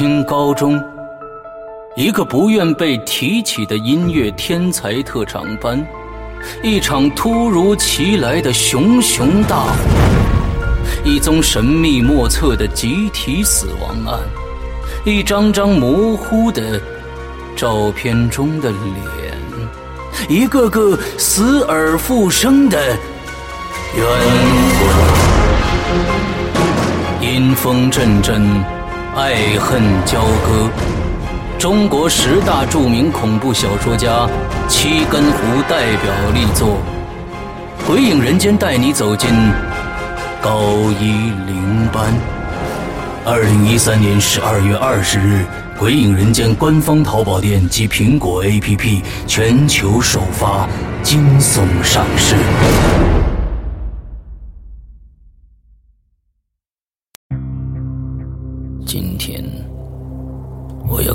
新高中，一个不愿被提起的音乐天才特长班，一场突如其来的熊熊大火，一宗神秘莫测的集体死亡案，一张张模糊的照片中的脸，一个个死而复生的冤魂。阴风阵阵，爱恨交割。中国十大著名恐怖小说家七根胡代表力作《鬼影人间》，带你走进高一零班。二零一三年十二月二十日，《鬼影人间》官方淘宝店及苹果 APP 全球首发，惊悚上市。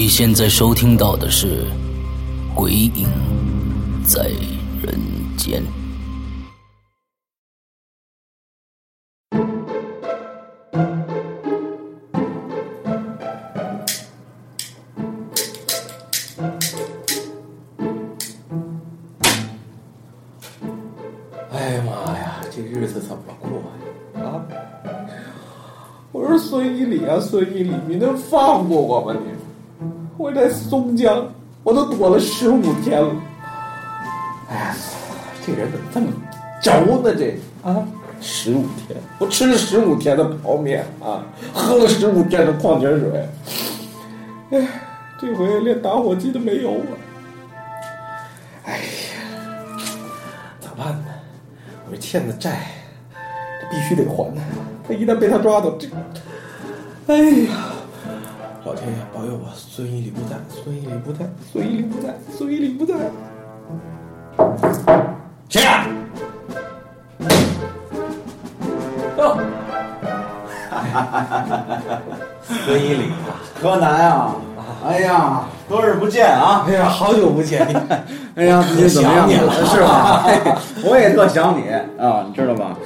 你现在收听到的是《鬼影在人间》。哎呀妈呀，这日子怎么过呀？啊！我说孙一礼啊，孙一礼，你能放过我吗你？我在松江，我都躲了十五天了。哎呀，这人怎么这么轴呢？这啊，十五天，我吃了十五天的泡面啊，喝了十五天的矿泉水。哎，这回连打火机都没有了。哎呀，咋办呢？我这欠的债，这必须得还呢。他一旦被他抓到，这，哎呀，老天爷保佑我，孙一礼不在，孙一礼不在，孙一礼不在，孙一礼不在。谁呀、哟，孙一礼，柯南啊！哎呀，多日不见啊！哎呀，好久不见你，哎呀，最近怎么样？想你了是吧？我也特想你啊，你知道吧？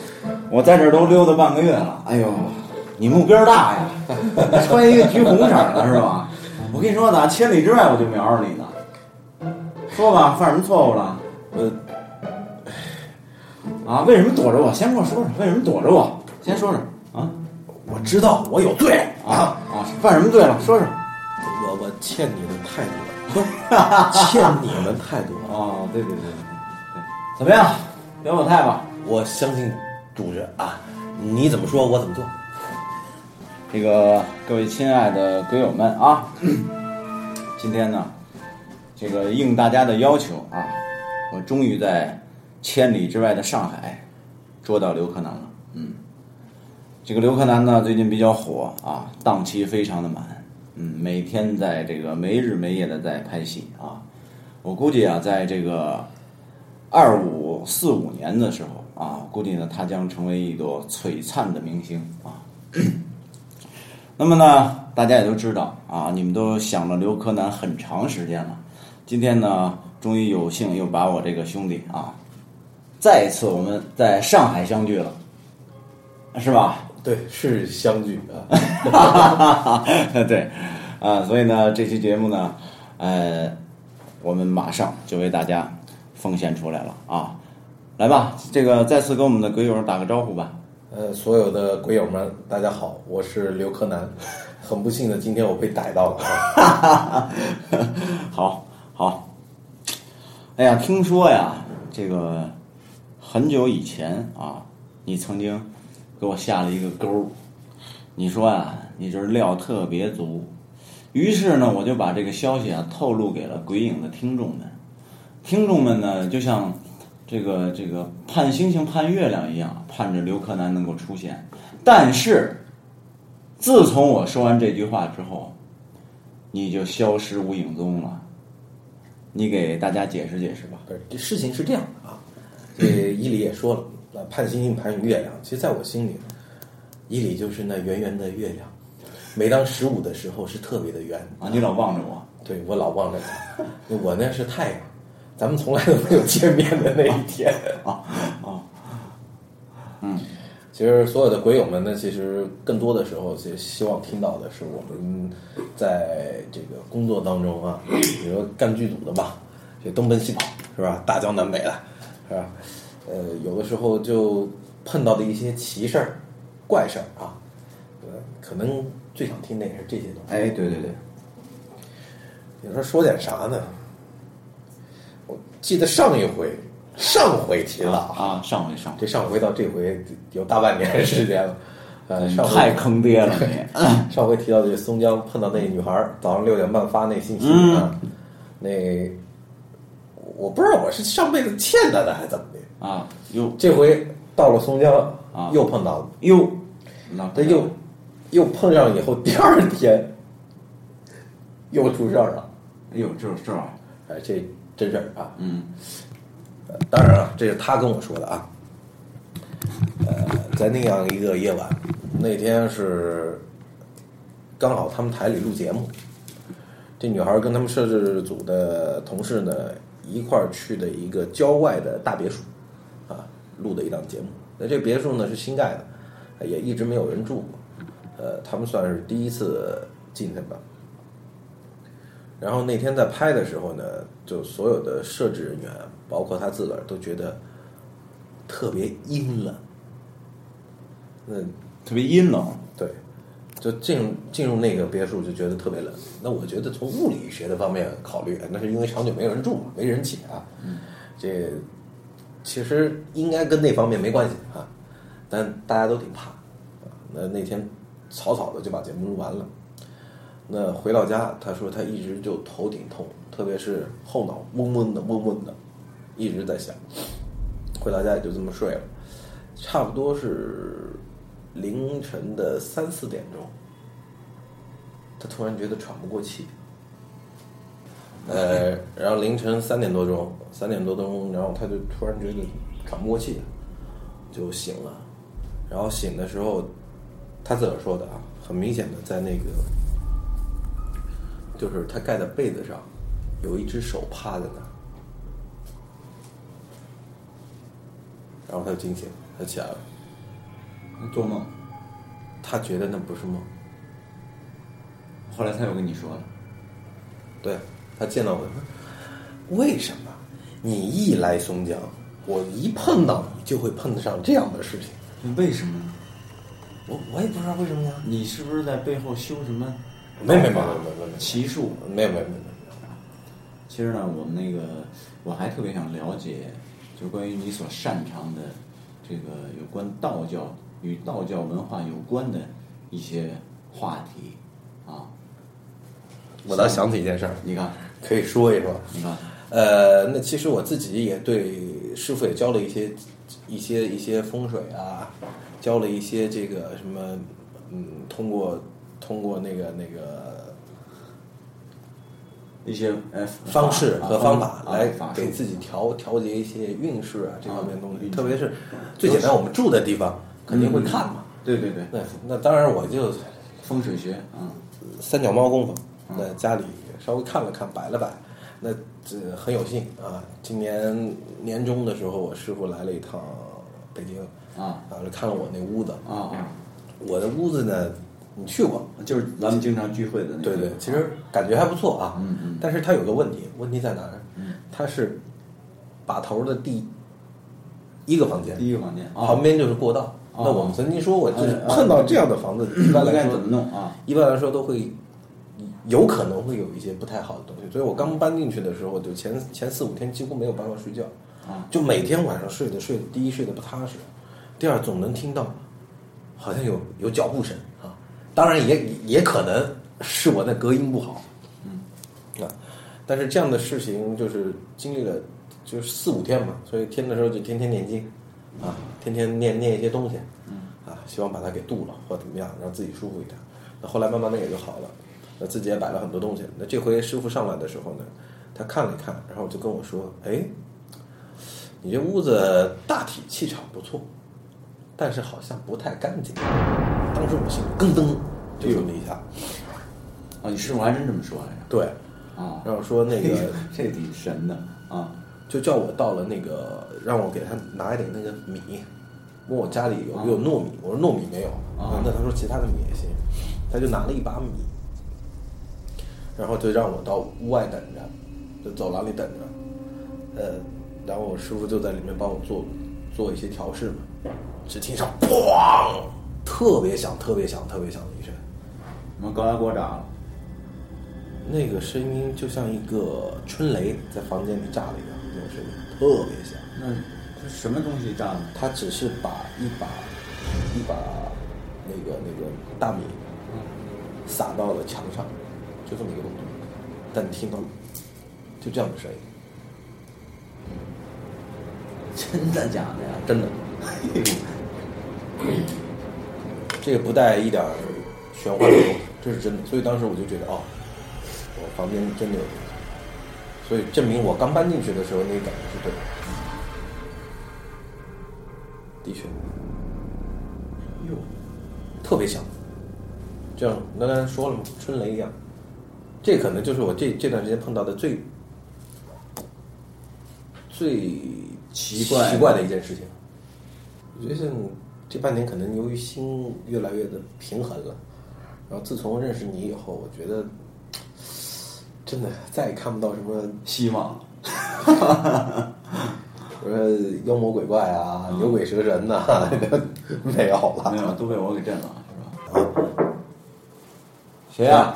我在这儿都溜达半个月了。哎呦，你目标大呀，穿一个橘红色的是吧？我跟你说呢，千里之外我就瞄着你呢。说吧，犯什么错误了？呃，啊，为什么躲着我？先跟我说说，为什么躲着我？先说说啊我知道我有罪啊啊！犯什么罪了？说说。我我欠你的太多了，欠你们太多了。哦，对对对对对，怎么样？表表态吧。我相信主角啊，你怎么说我怎么做。这个各位亲爱的鬼友们啊，今天呢，这个应大家的要求啊，我终于在千里之外的上海捉到刘柯南了。嗯，这个刘柯南呢最近比较火啊，档期非常的满，嗯，每天在这个没日没夜的在拍戏啊。我估计啊，在这个二五四五年的时候啊，估计呢他将成为一朵璀璨的明星啊。那么呢，大家也都知道啊，你们都想着刘柯南很长时间了。今天呢，终于有幸又把我这个兄弟啊，再一次我们在上海相聚了，是吧？对，是相聚啊。对，啊，所以呢，这期节目呢，呃，我们马上就为大家奉献出来了啊！来吧，这个再次跟我们的鬼友打个招呼吧。呃，所有的鬼友们，大家好，我是刘柯南。很不幸的，今天我被逮到了啊。好，好。哎呀，听说呀，这个很久以前啊，你曾经给我下了一个钩。你说呀，你这料特别足，于是呢，我就把这个消息啊透露给了鬼影的听众们。听众们呢，就像这个这个盼星星盼月亮一样，盼着刘柯南能够出现。但是，自从我说完这句话之后，你就消失无影踪了。你给大家解释解释吧。不是，这事情是这样的啊，这伊犁也说了，那盼星星盼月亮，其实在我心里，伊犁就是那圆圆的月亮，每当十五的时候是特别的圆啊，你老望着我，对我老望着他，我那是太阳，咱们从来都没有见面的那一天 啊啊，嗯，其实所有的鬼友们呢，其实更多的时候，其实希望听到的是我们在这个工作当中啊，比如说干剧组的吧，这东奔西跑是吧，大江南北的，是吧？呃，有的时候就碰到的一些奇事儿、怪事儿啊，呃，可能最想听的也是这些东西。哎，对对对，你说说点啥呢？我记得上一回，上回提了啊，上回上回。这上回到这回有大半年时间了，呃，上回太坑爹了你。上回提到这松江碰到那女孩，早上六点半发那信息嗯。啊，那我不知道我是上辈子欠她的还是怎么的，啊，又这回到了松江啊。又碰到了，又，那这又又碰上以后，第二天又出事儿了，哎呦，这这玩意儿，哎，这真事儿啊。嗯呃当然了，这是他跟我说的啊。呃，在那样一个夜晚，那天是刚好他们台里录节目，这女孩跟他们摄制组的同事呢一块儿去的一个郊外的大别墅，啊，录的一档节目。那这别墅呢是新盖的，也一直没有人住过，呃，他们算是第一次进去吧。然后那天在拍的时候呢，就所有的摄制人员，包括他自个儿，都觉得特别阴冷。那特别阴冷。对，就进入进入那个别墅就觉得特别冷。那我觉得从物理学的方面考虑，那是因为长久没有人住嘛，没人气啊。这其实应该跟那方面没关系啊，但大家都挺怕。啊那那天草草的就把节目录完了。那回到家，他说他一直就头顶痛，特别是后脑嗡嗡的嗡嗡的，一直在响。回到家也就这么睡了，差不多是凌晨的三四点钟，他突然觉得喘不过气。呃，然后凌晨三点多钟，三点多钟，然后他就突然觉得喘不过气，就醒了。然后醒的时候，他自个儿说的啊，很明显的在那个，就是他盖的被子上，有一只手趴在那儿。然后他就惊醒，他起来了，做梦。他觉得那不是梦。后来他又跟你说了，对他见到我说：“为什么你一来松江，我一碰到你就会碰得上这样的事情？为什么呢？我我也不知道为什么呀。你是不是在背后修什么？没没没没没没奇术？没有没有没有没有。其实呢，我们那个我还特别想了解，就关于你所擅长的这个有关道教与道教文化有关的一些话题啊。我倒想起一件事儿，你看，可以说一说。你看，呃，那其实我自己也对师傅也教了一些一些一些风水啊，教了一些这个什么，嗯，通过通过那个那个一些呃方式和方法来给自己调调节一些运势啊这方面的东西，特别是最简单，我们住的地方肯定会看嘛。对对对，那那当然我就风水学啊，三脚猫功夫，那家里稍微看了看，摆了摆，那这很有幸啊。今年年终的时候，我师傅来了一趟北京啊。啊，看了我那屋子。啊啊，我的屋子呢，你去过？就是咱们经常聚会的那个。对对，其实感觉还不错啊。嗯嗯但是它有个问题，问题在哪儿呢？嗯它是把头的第一个房间，第一个房间啊旁边就是过道。哦那我们曾经说过，就是碰到这样的房子，一般来说怎么弄啊？一般来说都会有可能会有一些不太好的东西，所以我刚搬进去的时候，就前前四五天几乎没有办法睡觉，啊就每天晚上睡的睡的，第一睡得不踏实，第二总能听到好像有有脚步声啊，当然也也可能是我那隔音不好，嗯，啊，但是这样的事情就是经历了就是四五天嘛，所以听的时候就天天念经，啊，天天念念一些东西，嗯，啊，希望把它给渡了或怎么样，让自己舒服一点。那后来慢慢的也就好了，那自己也摆了很多东西。那这回师傅上来的时候呢，他看了一看，然后就跟我说：“哎，你这屋子大体气场不错，但是好像不太干净。”当时我心里咯噔就这么一下，啊，你师傅还真这么说来着？对，啊，然后说那个 这挺神的啊。就叫我到了那个，让我给他拿一点那个米，问我家里有没有糯米，我说糯米没有。啊那他说其他的米也行，他就拿了一把米，然后就让我到屋外等着，就走廊里等着，呃，然后我师傅就在里面帮我做做一些调试嘛，只听上咣，特别响，特别响，特别响的一声，我们高压锅炸了，那个声音就像一个春雷在房间里炸了一样，那种声音特别响。那这什么东西炸的？他只是把一把一把那个那个大米撒到了墙上，就这么一个动作，但你听到了，就这样的声音，真的假的呀？真的，这个不带一点儿玄幻的东西，这是真的。所以当时我就觉得，哦，我房间真的有东西，所以证明我刚搬进去的时候那个感觉是对的，的确。哟，特别响，这样那刚才说了嘛，春雷一样，这可能就是我这这段时间碰到的最最奇怪奇怪的一件事情。我觉得是这半年可能由于心越来越的平衡了，然后自从认识你以后，我觉得真的再也看不到什么希望。我说妖魔鬼怪啊、牛鬼蛇神呐、没有了。没有，都被我给震了，是吧？谁呀、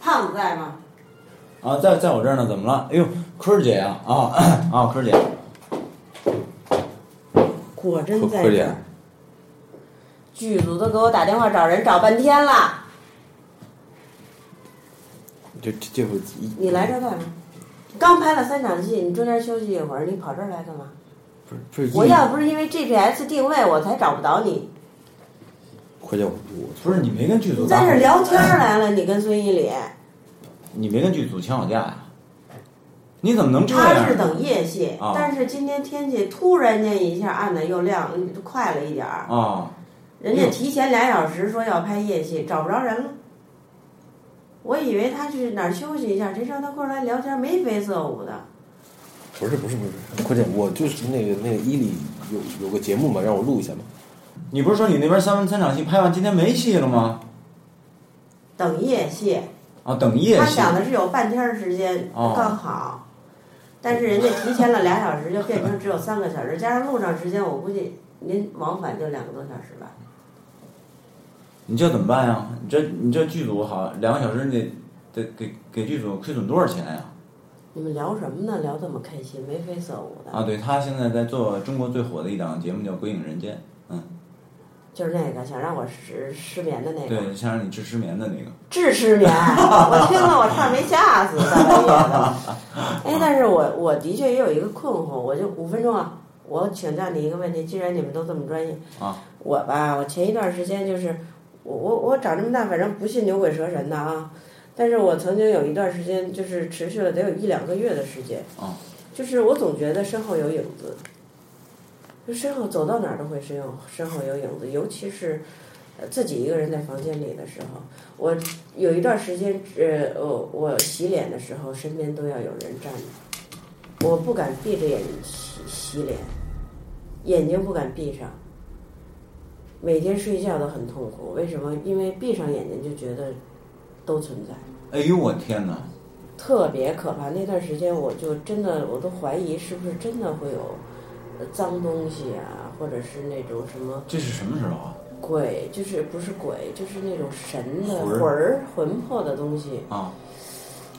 胖子在吗？啊？在在我这儿呢，怎么了？哎呦，坤儿姐呀、啊，啊坤儿姐，果真在这儿。剧组都给我打电话找人找半天了，这这这会一你来这儿干嘛？刚拍了三场戏，你中间休息一会儿，你跑这儿来干嘛？不是不是我要不是因为 GPS 定位，我才找不着你。快点我我不是你没跟剧组你在这儿聊天儿 来了，你跟孙一礼，你没跟剧组请好假呀？你怎么能这样？他是等夜戏，啊但是今天天气突然间一下暗的又亮，快了一点儿。啊？人家提前俩小时说要拍夜戏，找不着人了。我以为他去哪儿休息一下，谁知道他过来聊天，眉飞色舞的。不是不是不是，快点我就是那个那个伊利有有个节目嘛，让我录一下嘛。你不是说你那边三三场戏拍完，今天没戏了吗？等夜戏，啊，等夜戏他戏。想的是有半天时间哦刚好，但是人家提前了俩小时，就变成只有三个小时，加上路上时间，我估计您往返就两个多小时吧。你这怎么办呀？你这你这剧组好两个小时，你得得给给剧组亏损多少钱呀？你们聊什么呢？聊这么开心，眉飞色舞的，啊，对他现在在做中国最火的一档节目叫《鬼影人间》，嗯，就是那个想让我失失眠的那个。对，想让你治失眠的那个。治失眠，我听了我差点没吓死，大半夜的。哎，但是我我的确也有一个困惑，我就五分钟啊，我请教你一个问题，既然你们都这么专业，啊，我吧，我前一段时间就是我我我长这么大，反正不信牛鬼蛇神的啊，但是我曾经有一段时间就是持续了得有一两个月的时间，啊，就是我总觉得身后有影子，就身后走到哪儿都会身后身后有影子，尤其是。呃自己一个人在房间里的时候，我有一段时间，呃，我我洗脸的时候，身边都要有人站着，我不敢闭着眼洗洗脸，眼睛不敢闭上，每天睡觉都很痛苦。为什么？因为闭上眼睛就觉得都存在，哎呦我天哪！特别可怕。那段时间我就真的我都怀疑是不是真的会有呃脏东西啊，或者是那种什么这是什么时候啊？鬼，就是不是鬼，就是那种神的魂儿魂魄的东西。啊，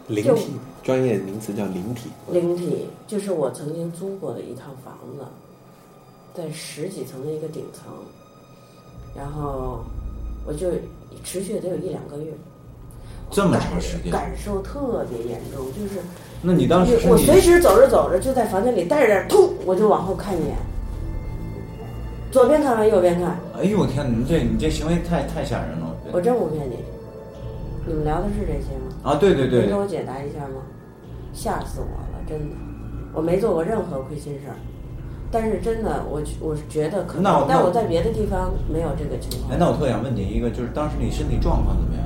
灵体，专业名词叫灵体。灵体就是我曾经租过的一套房子，在十几层的一个顶层，然后我就持续得有一两个月，这么长时间，感受特别严重，就是那你当时我随时走着走着就在房间里待着待着，突我就往后看一眼，左边看完右边看，哎呦我天，你这你这行为太太吓人了。我真不骗你。你们聊的是这些吗？啊，对对对能给，我解答一下吗？吓死我了，真的，我没做过任何亏心事儿，但是真的，我我觉得可能，但我在别的地方没有这个情况哎，，那我特想问你一个，就是当时你身体状况怎么样？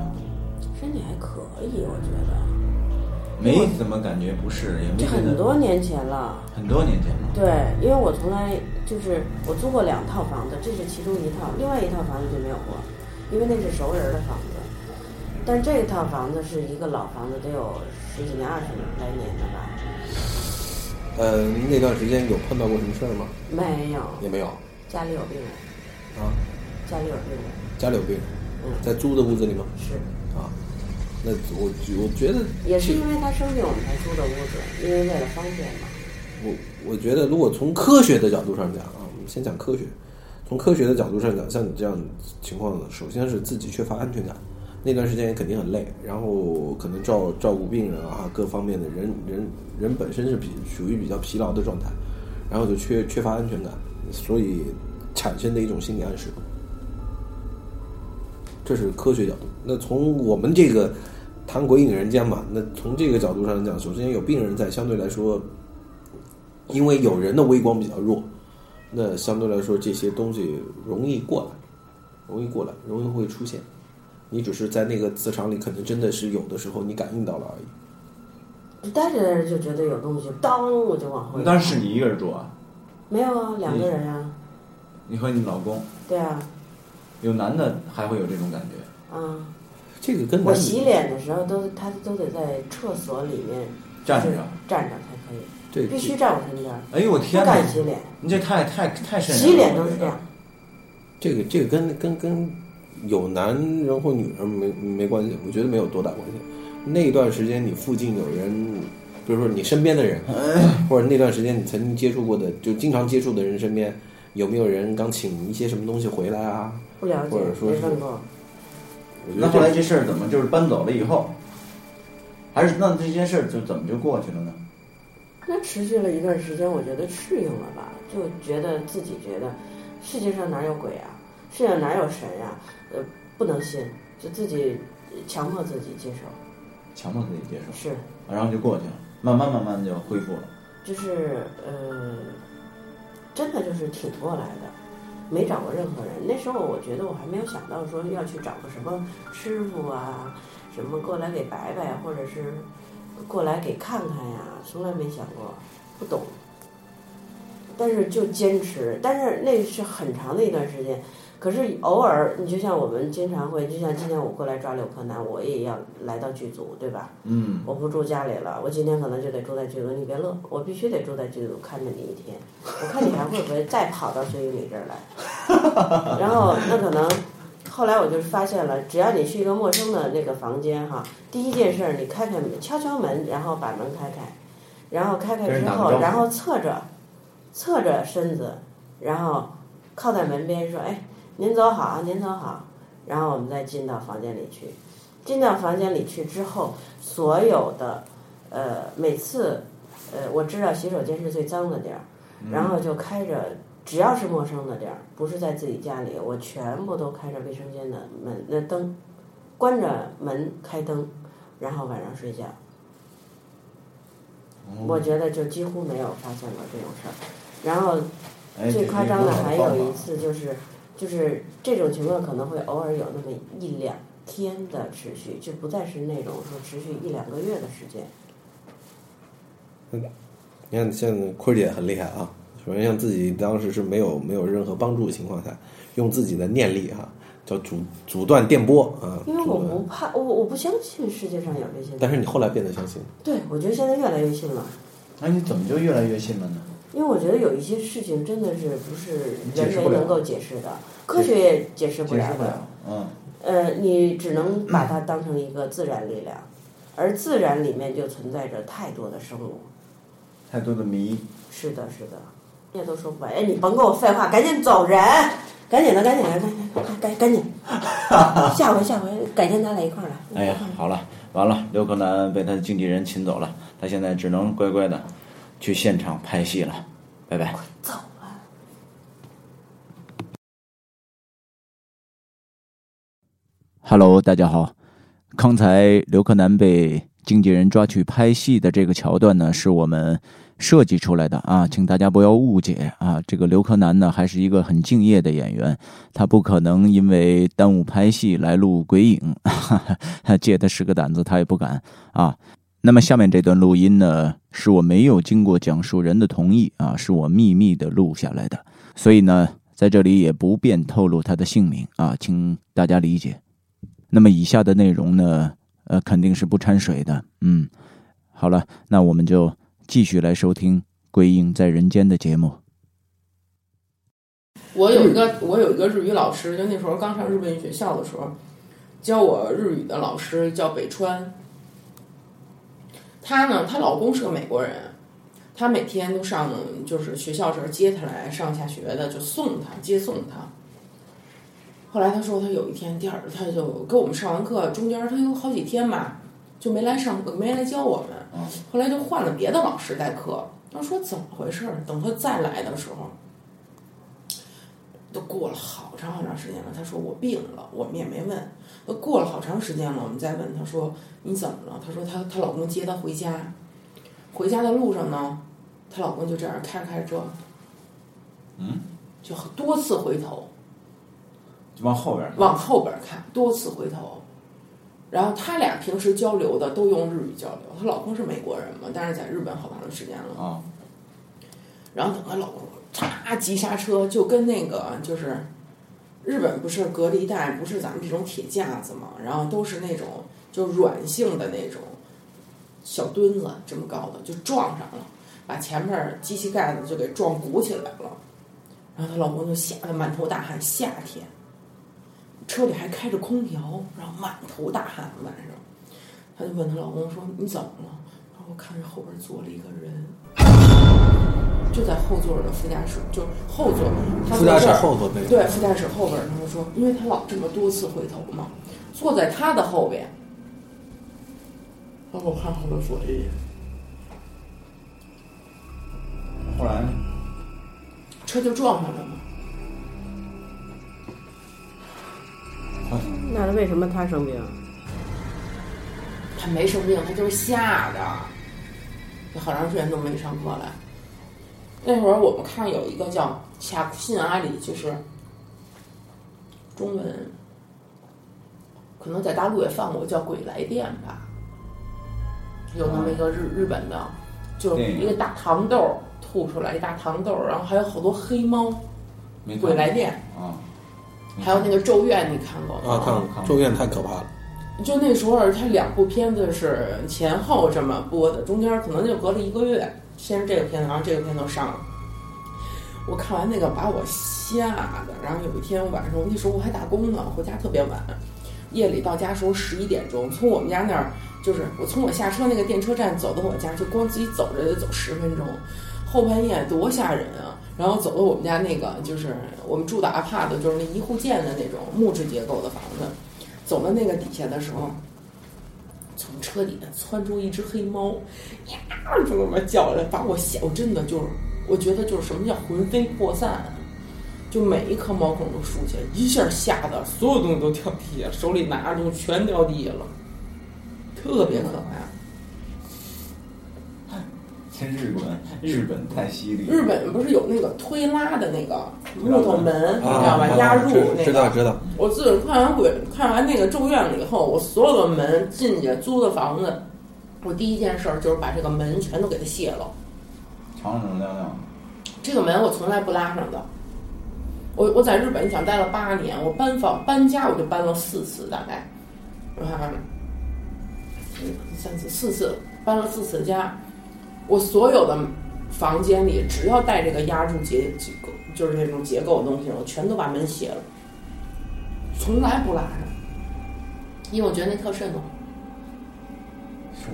身体还可以，我觉得。没怎么感觉不适，也没这很多年前了，很多年前了。对，因为我从来就是我租过两套房子，这是其中一套，另外一套房子就没有过，因为那是熟人的房子。但这套房子是一个老房子，得有十几年、二十来年的吧？呃，那段时间有碰到过什么事儿吗？没有，也没有家里有病人，啊，家里有病人，家里有病人，嗯，在租的屋子里吗？是，啊，那我我觉得也是因为他生病我们才租的屋子，因为为了方便嘛。我我觉得，如果从科学的角度上讲啊，我们先讲科学。从科学的角度上讲，像你这样情况呢，首先是自己缺乏安全感，那段时间肯定很累，然后可能照照顾病人啊，各方面的人人人本身是比属于比较疲劳的状态，然后就缺缺乏安全感，所以产生的一种心理暗示。这是科学角度。那从我们这个谈鬼影人间嘛，那从这个角度上讲，首先有病人在，相对来说，因为有人的微光比较弱，那相对来说这些东西容易过来，容易过来，容易会出现。你只是在那个磁场里，可能真的是有的时候你感应到了而已。就待着待着就觉得有东西，当我就往后。当时是你一个人住啊？没有啊，两个人啊，你和你老公对啊，有男的还会有这种感觉？啊，这个跟我洗脸的时候都他都得在厕所里面站着站着才可以，对必须站我身边，哎呦我天哪！敢洗脸，你这太太太瘆人了。洗脸都是这样。这个这个跟跟跟有男人或女人没没关系，我觉得没有多大关系。那一段时间你附近有人，比如说你身边的人，或者那段时间你曾经接触过的，就经常接触的人身边，有没有人刚请一些什么东西回来啊？不了解没问过。那后来这事儿怎么就是搬走了以后，还是那这件事儿就怎么就过去了呢？那持续了一段时间，我觉得适应了吧，就觉得自己觉得世界上哪有鬼啊，世界上哪有神呀、呃，不能信，就自己强迫自己接受，强迫自己接受，是，然后就过去了，慢慢慢慢就恢复了。就是呃，真的就是挺过来的，没找过任何人。那时候我觉得我还没有想到说要去找个什么师傅啊，什么过来给摆摆，或者是过来给看看呀，从来没想过，不懂。但是就坚持，但是那是很长的一段时间。可是偶尔，你就像我们经常会，就像今天我过来抓柳柯南，我也要来到剧组，对吧？嗯，我不住家里了，我今天可能就得住在剧组。你别乐，我必须得住在剧组看着你一天。我看你还会不会再跑到孙玉礼这儿来？然后那可能，后来我就发现了，只要你去一个陌生的那个房间哈，第一件事儿你开开门，敲敲门，然后把门开开，然后开开之后，然后侧着，侧着身子，然后靠在门边说：“哎，您走好啊，您走好。”然后我们再进到房间里去。进到房间里去之后，所有的，呃，每次，呃，我知道洗手间是最脏的地儿，然后就开着，只要是陌生的地儿，不是在自己家里，我全部都开着卫生间的门那灯，关着门开灯，然后晚上睡觉。我觉得就几乎没有发现过这种事儿。然后哎，最夸张的还有一次，次就是，就是这种情况可能会偶尔有那么一两天的持续，就不再是那种说持续一两个月的时间。嗯你看，像坤儿姐很厉害啊。首先，像自己当时是没有没有任何帮助的情况下，用自己的念力哈、叫阻阻断电波啊。因为我不怕，我我不相信世界上有这些。但是你后来变得相信，对，我觉得现在越来越信了，那你怎么就越来越信了呢？因为我觉得有一些事情真的是不是人解释不了为能够解释的，科学也解释不了嗯，呃，你只能把它当成一个自然力量，而自然里面就存在着太多的生物。太多的谜。是的，是的，也都说不完。哎，你甭跟我废话，赶紧走人！赶紧的，赶紧的，赶紧赶赶赶紧，下回下回改天咱俩一块儿来。哎呀，好了，完了，刘克南被他的经纪人请走了，他现在只能乖乖的去现场拍戏了，拜拜。走啊！Hello，大家好。刚才刘柯南被经纪人抓去拍戏的这个桥段呢，是我们设计出来的啊，请大家不要误解啊。这个刘柯南呢，还是一个很敬业的演员，他不可能因为耽误拍戏来录鬼影，哈 哈借他十个胆子他也不敢啊。那么下面这段录音呢，是我没有经过讲述人的同意啊，是我秘密的录下来的，所以呢，在这里也不便透露他的姓名啊，请大家理解。那么以下的内容呢，呃，肯定是不掺水的。嗯，好了，那我们就继续来收听《鬼影在人间》的节目。我有一个我有一个日语老师，就那时候刚上日本语学校的时候，教我日语的老师叫北川。她呢，她老公是个美国人，她每天都上就是学校时候接她来上下学的，就送她接送她。后来她说，她有一天第二，她就跟我们上完课，中间她有好几天吧，就没来上课没来教我们。后来就换了别的老师代课。她说怎么回事儿？等她再来的时候。都过了好长好长时间了，她说我病了，我们也没问。都过了好长时间了，我们再问她说你怎么了？她说她她老公接她回家，回家的路上呢，她老公就这样开着开着车，嗯，就多次回头就往后边往后边看，多次回头。然后他俩平时交流的都用日语交流，她老公是美国人嘛，但是在日本好长时间了。啊，然后等她老公嚓急刹车，就跟那个就是日本不是隔离带，不是咱们这种铁架子嘛，然后都是那种就软性的那种小墩子这么高的，就撞上了，把前面机器盖子就给撞鼓起来了。然后她老公就吓得满头大汗，夏天车里还开着空调，然后满头大汗晚上。她就问她老公说：“你怎么了？”然后看着后边坐了一个人。就在后座的副驾驶，就是后座，他副驾驶后头那个对，副驾驶后边，他就说，因为他老这么多次回头嘛，坐在他的后边，然后我看后边坐着人，后来呢？车就撞上了嘛。那为什么他生病？他没生病，他就是吓的，就好长时间都没上课来。那会儿我们看有一个叫《卡库信阿里》，就是中文，可能在大陆也放过，叫《鬼来电》吧。有那么一个日日本的，就是一个大糖豆吐出来一大糖豆，然后还有好多黑猫，《鬼来电啊，》，还有那个《咒怨》，你看过吗？啊，看看《咒怨》太可怕了。就那时候，他两部片子是前后这么播的，中间可能就隔了一个月，先是这个片子，然后这个片子上了。我看完那个把我吓的，然后有一天晚上，那时候我还打工呢，回家特别晚，夜里到家时候十一点钟，从我们家那儿就是我从我下车那个电车站走到我家，就光自己走着得走十分钟，后半夜多吓人啊！然后走到我们家那个就是我们住的阿帕的就是那一户建的那种木质结构的房子。走到那个底下的时候，从车里面窜出一只黑猫，呀，就那么叫着，把我吓，我真的就是，我觉得就是什么叫魂飞魄散，就每一颗毛孔都竖起来，一下吓得所有东西都掉地下，手里拿着东西全掉地下了，特别可怕。真日本，日本太犀利。日本不是有那个推拉的那个木头门，你知啊道吧？压入那个。知道知道，我自从看完鬼，看完那个《咒怨》了以后，我所有的门进去租的房子，我第一件事儿就是把这个门全都给它卸了。长长亮亮，这个门我从来不拉上的。我我在日本你想待了八年，我搬房搬家我就搬了四次，大概，啊，三次四次搬了四次家。我所有的房间里只要带这个压铸结结构，就是这种结构的东西，我全都把门卸了，从来不拉上，因为我觉得那特瘆得慌。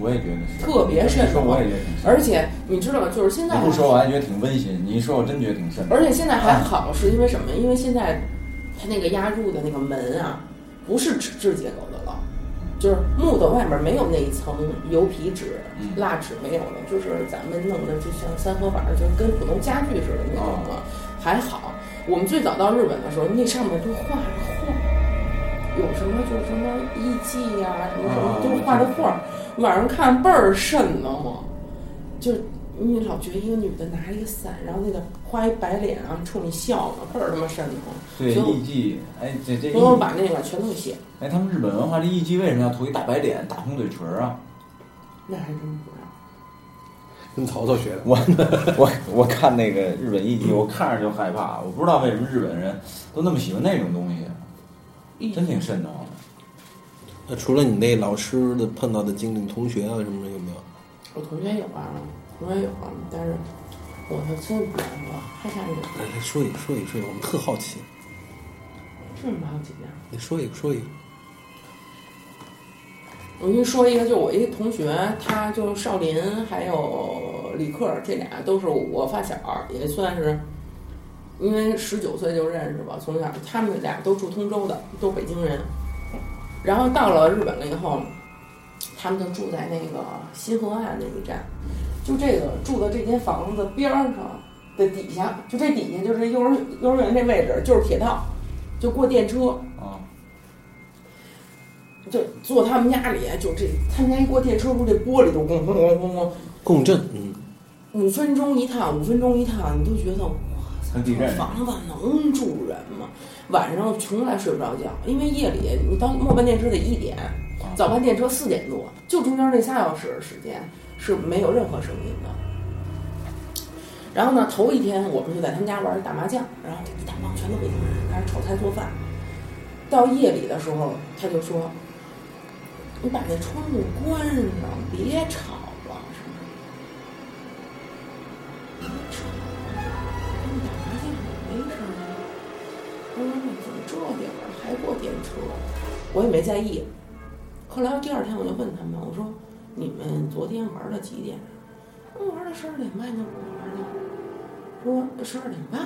我也觉得是，特别瘆你说得慌我也觉得挺。而且你知道吗？就是现在不说我还觉得挺温馨，你一说我真觉得挺瘆。而且现在还好，是因为什么？因为现在它那个压入的那个门啊，不是纸质结构的了，就是木头外面没有那一层油皮纸、蜡纸没有了，就是咱们弄的就像三合板儿，就跟普通家具似的那种了，还好。我们最早到日本的时候，那上面都画着画，有什么就是什么艺伎呀、什么什么，都是画着画儿，晚上看倍儿瘆得慌。就你老觉得一个女的拿一个伞，然后那个画一白脸啊，冲你笑呢，倍儿他妈瘆得慌。对艺伎，哎，这这我我，把那个全都写，哎，他们日本文化这艺伎为什么要涂一大白脸、大红嘴唇儿啊？那还真不知道。跟曹操学的。我我我看那个日本艺伎，我看着就害怕，我不知道为什么日本人都那么喜欢那种东西，真挺瘆得慌的。那除了你那老师的碰到的经历，同学啊什么的有没有？我同学有啊，同学有啊，但是我的真不敢说，害怕那个，来来说一个，说一个，说一个，我们特好奇。是什么好几样？你说一个，说一个。我跟你说一个，就我一个同学，他就少林还有李克，这俩都是我发小，也算是，因为十九岁就认识吧，从小他们俩都住通州的，都北京人。然后到了日本了以后，他们就住在那个新河岸那一站，就这个住的这间房子边儿上的底下，就这底下就是幼儿幼儿园这位置，就是铁道，就过电车。啊，就坐他们家里，就这他们家一过电车，不这玻璃都咣咣咣咣咣，共振，嗯，五分钟一趟，五分钟一趟，你都觉得哇操，这房子能住人吗？晚上从来睡不着觉，因为夜里你到末班电车得一点，早班电车四点多，就中间那仨小时的时间是没有任何声音的。然后呢，头一天我们就在他们家玩打麻将，然后一大帮全都北京人开始炒菜做饭。到夜里的时候，他就说：“你把那窗户关上，别吵了，什么别吵了，打麻将没声儿。”我说：“怎么这点儿还过电车？”我也没在意。后来第二天我就问他们，我说：“你们昨天玩到几点？”我玩到十二点半就不玩了。说十二点半。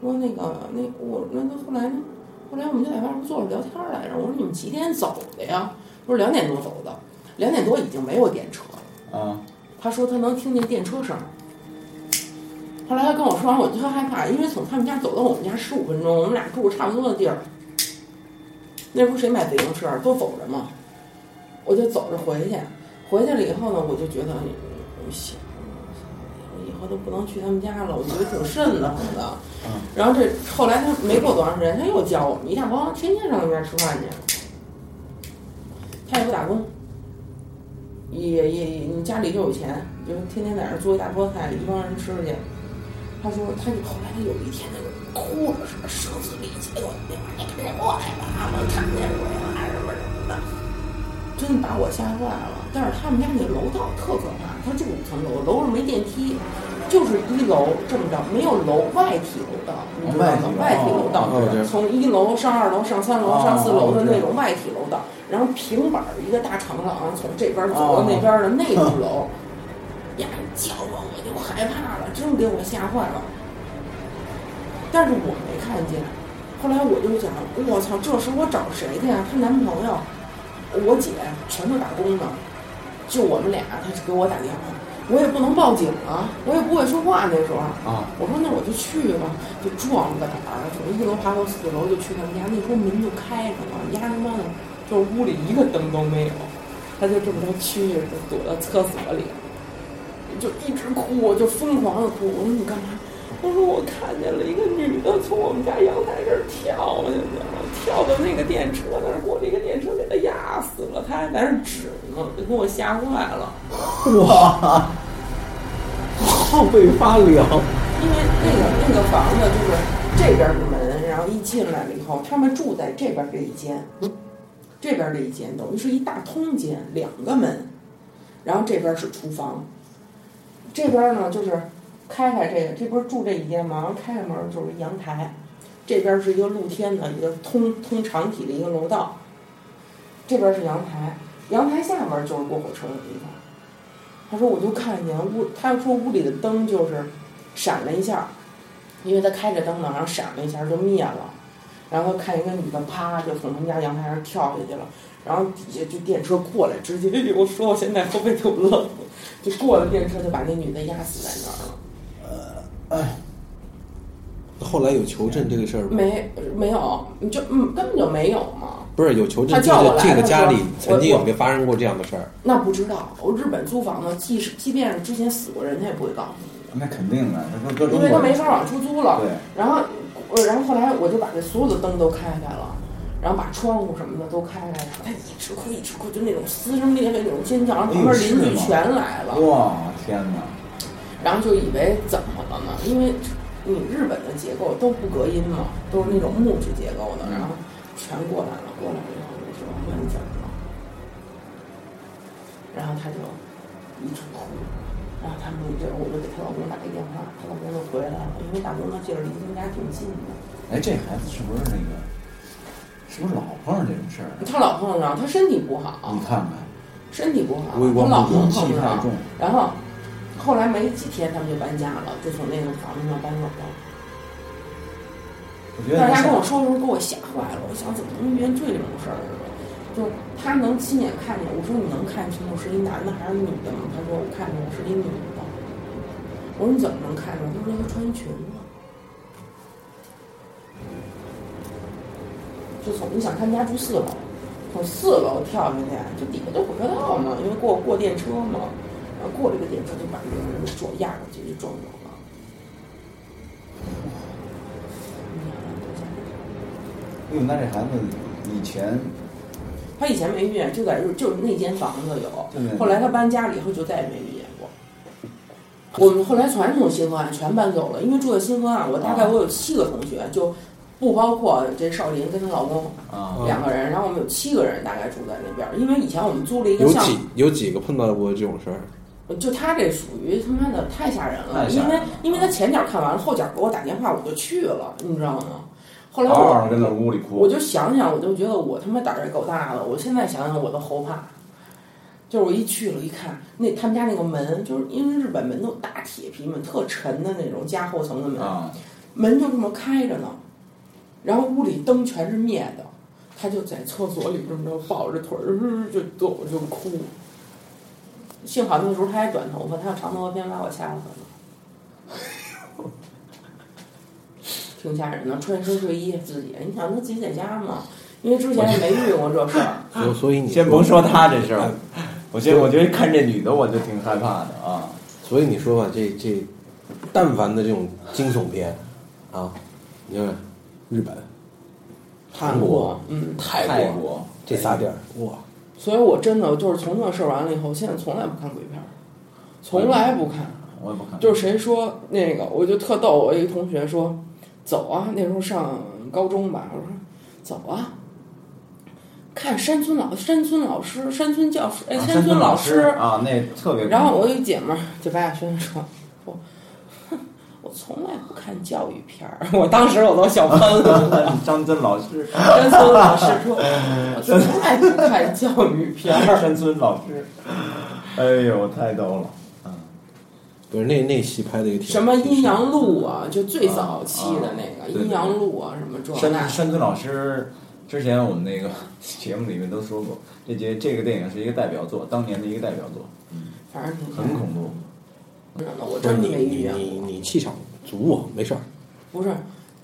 说那个那我那那后来呢？后来我们就在外面坐着聊天来着。我说你们几点走的呀？我说两点多走的，两点多已经没有电车了。啊，他说他能听见电车声。后来他跟我说完，我就特害怕，因为从他们家走到我们家十五分钟，我们俩住差不多的地儿。那时候谁买自行车都走着嘛，我就走着回去。回去了以后呢，我就觉得，我想，我以后都不能去他们家了，我觉得挺瘆得慌的。然后这后来他没过多长时间，他又教我们一大帮，天天上他们家吃饭去。他也不打工，也也你家里就有钱，就天天在那儿做一大锅菜，一帮人吃去。他说，他就后来他有一天那个哭着什么声嘶力竭，我你赶紧过来吧，我看见鬼了什么什么的，真把我吓坏了。但是他们家那楼道特可怕，他住五层楼，楼上没电梯，就是一楼这么着，没有楼外体楼道，你知道吗？外体楼道哦从一楼上二楼上三楼哦上四楼的那种外体楼道，然后平板儿一个大长廊，从这边走到那边的那栋楼，呀，叫我我就害怕了，真给我吓坏了。但是我没看见，后来我就想，我操，这时候我找谁去呀？她男朋友，我姐全都打工呢，就我们俩，他就给我打电话，我也不能报警啊，我也不会说话那时候。啊，我说那我就去吧，就壮个胆儿，从一楼爬到四楼就去他们家。那时候门就开着呢，压他妈的，就是屋里一个灯都没有，他就这么着屈着，就躲到厕所里，就一直哭，我就疯狂的哭。我说你干嘛？他说我看见了一个女的从我们家阳台这儿跳下去了，跳到那个电车那儿，过那个电车给她压死了，她还在那儿指呢，给我吓坏了。哇，后背发凉。因为那个那个房子就是这边的门，然后一进来了以后，他们住在这边这一间，这边这一间等于是一大通间，两个门，然后这边是厨房，这边呢就是开开这个，这不是住这一间吗？然后开开门就是阳台，这边是一个露天的一个通通长体的一个楼道，这边是阳台，阳台下面就是过火车的地方。他说我就看见屋，他说屋里的灯就是闪了一下，因为他开着灯呢，然后闪了一下就灭了。然后看一个女的啪就从他们家阳台上跳下去了，然后底下就电车过来，直接我说我现在后背都冷，就过了电车就把那女的压死在那儿了。后来有求证这个事儿吗？没没有，就嗯根本就没有嘛。不是有求证，就他叫我来是这个家里曾经有没有发生过这样的事儿？那不知道，我日本租房子，即使即便是之前死过人，他也不会告诉你那肯定的，因为他没法往出租了。对，然后，呃然后后来我就把这所有的灯都开开了，然后把窗户什么的都开开，然后他一直哭一直哭，就那种撕声裂肺那种尖叫，然后旁边邻居全来了，哇天哪！然后就以为怎么了呢？因为你日本的结构都不隔音嘛，都是那种木质结构的，然后全过来了，过来了以后我就说你怎么了？然后他就一直哭，然后他们就我就给她老公打一电话，她老公就回来了，因为大东那地儿离他们家挺近的。哎，这孩子是不是那个？是不是老碰上这种事儿？他老碰上，他身体不好你，看看，身体不好，他老阴碰上气太重。。然后后来没几天，他们就搬家了，就从那个房子上搬走了。我觉得大家跟我说的时候给我吓坏了，我想怎么能遇见这种事儿呢？就他能亲眼看见，我说你能看清楚是一男的还是女的吗？他说我看见我是一女的。我说你怎么能看出来？他说他穿裙子。就从你想他们家住四楼，从四楼跳下去，就底下就火车道嘛，因为过过电车嘛，然后过了一个点，他就把那个人撞压过去就撞走了。哎呦，那这孩子以前他以前没遇见，就在日就是那间房子有，后来他搬家了以后就再也没遇见过。我们后来全从新河岸全搬走了，因为住在新河岸，我大概我有七个同学，就不包括这少林跟她老公啊，两个人，然后我们有七个人大概住在那边，因为以前我们租了一个有像几有几个碰到过这种事儿？就他这属于他妈的太吓人了，因为因为他前脚看完了，后脚给我打电话，我就去了，你知道吗？后来我嗷嗷跟那屋里哭。我就想想，我就觉得我他妈胆儿也够大的。我现在想想我都后怕。就是我一去了，一看那他们家那个门，就是因为日本门都大铁皮门，特沉的那种加厚层的门，啊，门就这么开着呢，然后屋里灯全是灭的，他就在厕所里这么着抱着腿儿就走就哭。幸好那个时候他还短头发，他要长头发，别把我掐了可能。挺吓人的，穿一身睡衣自己，你想他自己在家嘛？因为之前也没遇过这事儿，所所以你先甭说他这事儿，我觉得我觉得看这女的我就挺害怕的啊。所以你说吧，这这，但凡的这种惊悚片，啊，你看日本、韩国、嗯，泰国泰国这仨地儿，哇，所以我真的就是从那事儿完了以后，现在从来不看鬼片儿，从来不看。我也不看。就是谁说那个，我就特逗。我一个同学说：“走啊！”那时候上高中吧，我说：“走啊！”看山村老山村老师、山村教师，哎，啊山村老师。啊，那特别。然后我有一姐们儿就白亚轩说：“说，哼，我从来不看教育片儿。”我当时我都笑喷了。张真老师，山村老师说：“我从来不看教育片儿。山村老师，哎呦，太逗了。不是那那戏拍的也挺什么阴阳路啊，就最早期的那个阴阳路啊，什么这山。山村老师，之前我们那个 节目里面都说过，这节这个电影是一个代表作，当年的一个代表作，嗯反正挺很恐怖。真的，我真的没遇你见过。你你气场足啊，没事儿。不是，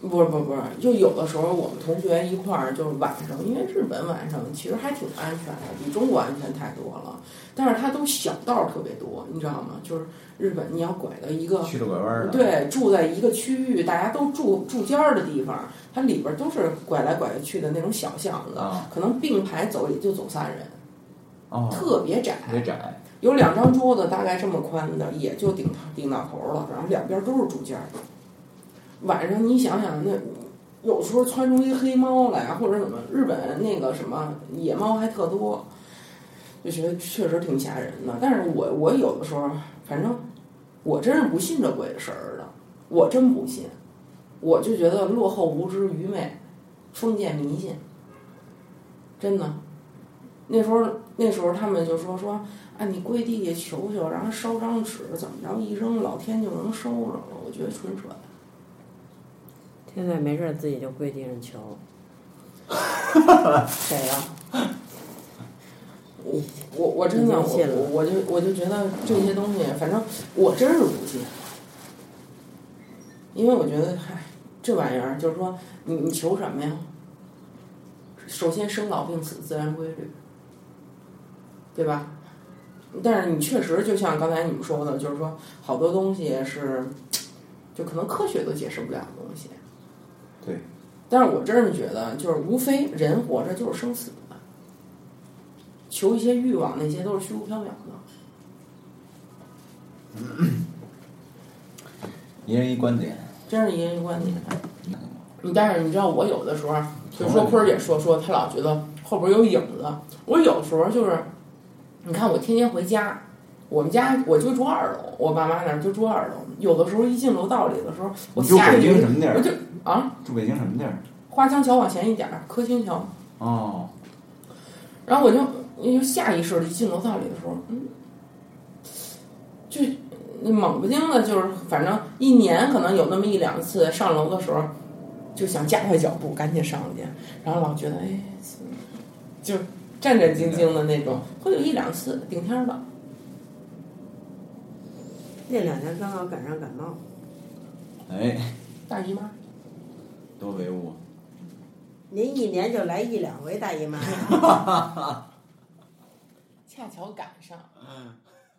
不是，不是，不是，就有的时候我们同学一块儿，就是晚上，因为日本晚上其实还挺安全的，比中国安全太多了。但是它都小道儿特别多，你知道吗？就是日本你要拐到一个曲了拐弯儿的，，对，住在一个区域，大家都住住间儿的地方，它里边儿都是拐来拐去的那种小巷子，啊可能并排走也就走仨人，哦，特别窄。特别窄，有两张桌子，大概这么宽的，也就顶顶到头了，然后两边都是竹间儿。晚上你想想，那有时候窜出一黑猫来，或者怎么，日本那个什么野猫还特多，就觉得确实挺吓人的。但是我我有的时候，反正我真是不信这鬼事儿的，我真不信，我就觉得落后、无知、愚昧、封建迷信，真的。那时候那时候他们就说说啊，你跪地下求求，然后烧张纸，怎么着一扔，老天就能收着了。我觉得纯扯淡。现在没事儿自己就跪地上求，谁呀、我我我真的我我就我就觉得这些东西，反正我真是不信，因为我觉得，嗨，这玩意儿就是说，你你求什么呀？首先生老病死自然规律，对吧？但是你确实就像刚才你们说的，就是说好多东西是，就可能科学都解释不了的东西。对。但是我真是觉得，就是无非人活着就是生死的，求一些欲望，那些都是虚无缥缈的。一人一观点。真是一人一观点。你但是你知道，我有的时候，就说坤儿姐说说，他老觉得后边有影子。我有时候就是，你看我天天回家，我们家我就住二楼，我爸妈那儿就住二楼。有的时候一进楼道里的时候，住北京什么地儿我就啊，住北京什么地儿？花江桥往前一点儿，科兴桥。哦，然后我就就下意识的一进楼道里的时候，嗯，就猛不丁的，就是反正一年可能有那么一两次上楼的时候，就想加快脚步赶紧上去，然后老觉得哎，就战战兢兢的那种，会有一两次顶天儿的。那两年刚好赶上感冒，哎，大姨妈，多唯物。您一年就来一两回大姨妈。恰巧赶上。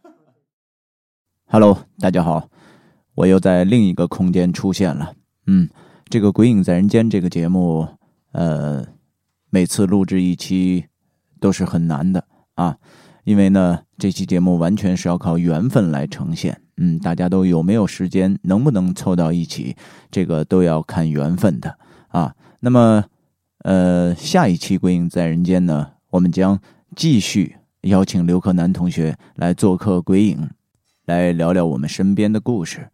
Hello，大家好，我又在另一个空间出现了。嗯，这个《鬼影在人间》这个节目，呃，每次录制一期都是很难的啊，因为呢，这期节目完全是要靠缘分来呈现。嗯，大家都有没有时间，能不能凑到一起，这个都要看缘分的啊。那么，呃，下一期《鬼影在人间》呢，我们将继续邀请刘克南同学来做客《鬼影》。来聊聊我们身边的故事。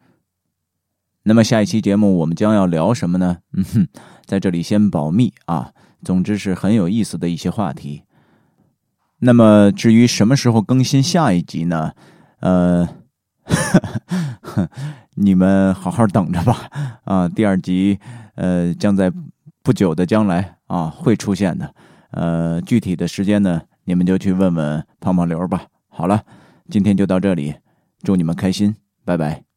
那么下一期节目我们将要聊什么呢？嗯哼，在这里先保密啊。总之是很有意思的一些话题。那么至于什么时候更新下一集呢？呃，你们好好等着吧。啊，第二集呃将在不久的将来啊会出现的。呃，具体的时间呢，你们就去问问胖胖刘吧。好了，今天就到这里。祝你们开心，拜拜。